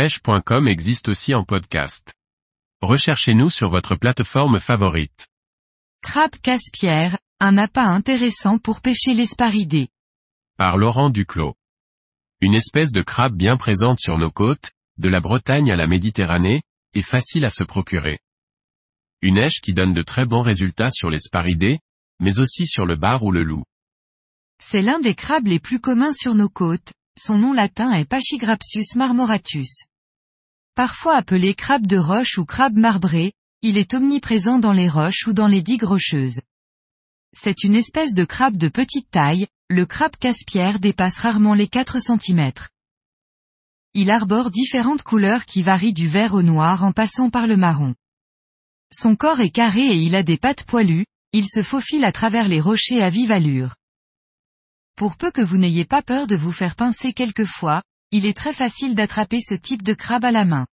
pêche.com existe aussi en podcast. Recherchez-nous sur votre plateforme favorite. Crabe casse-pierre, un appât intéressant pour pêcher l'esparidé. Par Laurent Duclos. Une espèce de crabe bien présente sur nos côtes, de la Bretagne à la Méditerranée, et facile à se procurer. Une èche qui donne de très bons résultats sur l'esparidé, mais aussi sur le bar ou le loup. C'est l'un des crabes les plus communs sur nos côtes, son nom latin est Pachygrapsus marmoratus. Parfois appelé crabe de roche ou crabe marbré, il est omniprésent dans les roches ou dans les digues rocheuses. C'est une espèce de crabe de petite taille, le crabe casse-pierre dépasse rarement les 4 cm. Il arbore différentes couleurs qui varient du vert au noir en passant par le marron. Son corps est carré et il a des pattes poilues, il se faufile à travers les rochers à vive allure. Pour peu que vous n'ayez pas peur de vous faire pincer quelquefois, il est très facile d'attraper ce type de crabe à la main.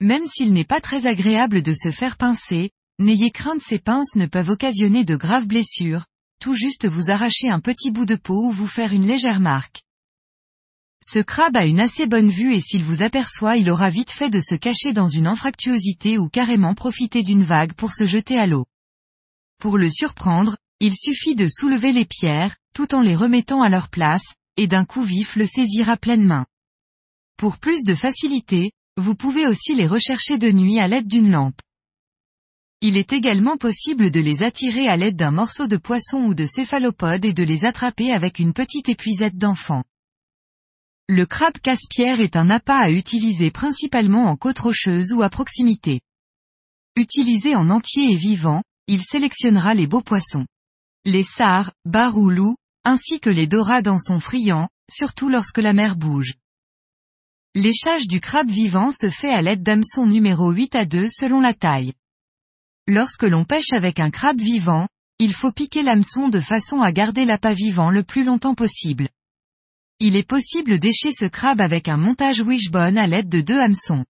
Même s'il n'est pas très agréable de se faire pincer, n'ayez crainte ces pinces ne peuvent occasionner de graves blessures, tout juste vous arracher un petit bout de peau ou vous faire une légère marque. Ce crabe a une assez bonne vue et s'il vous aperçoit il aura vite fait de se cacher dans une anfractuosité ou carrément profiter d'une vague pour se jeter à l'eau. Pour le surprendre, il suffit de soulever les pierres, tout en les remettant à leur place, et d'un coup vif le saisir à pleine main. Pour plus de facilité, vous pouvez aussi les rechercher de nuit à l'aide d'une lampe. Il est également possible de les attirer à l'aide d'un morceau de poisson ou de céphalopode et de les attraper avec une petite épuisette d'enfant. Le crabe casse-pierre est un appât à utiliser principalement en côte rocheuse ou à proximité. Utilisé en entier et vivant, il sélectionnera les beaux poissons. Les sars, bar ou loups, ainsi que les dorades en sont friands, surtout lorsque la mer bouge. L'échage du crabe vivant se fait à l'aide d'hameçon numéro 8 à 2 selon la taille. Lorsque l'on pêche avec un crabe vivant, il faut piquer l'hameçon de façon à garder l'appât vivant le plus longtemps possible. Il est possible d'écher ce crabe avec un montage wishbone à l'aide de deux hameçons.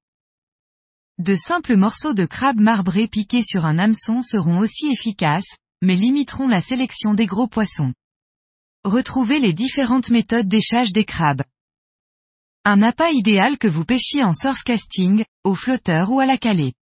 De simples morceaux de crabe marbré piqués sur un hameçon seront aussi efficaces, mais limiteront la sélection des gros poissons. Retrouvez les différentes méthodes d'échage des crabes. Un appât idéal que vous pêchiez en surf casting, au flotteur ou à la calée.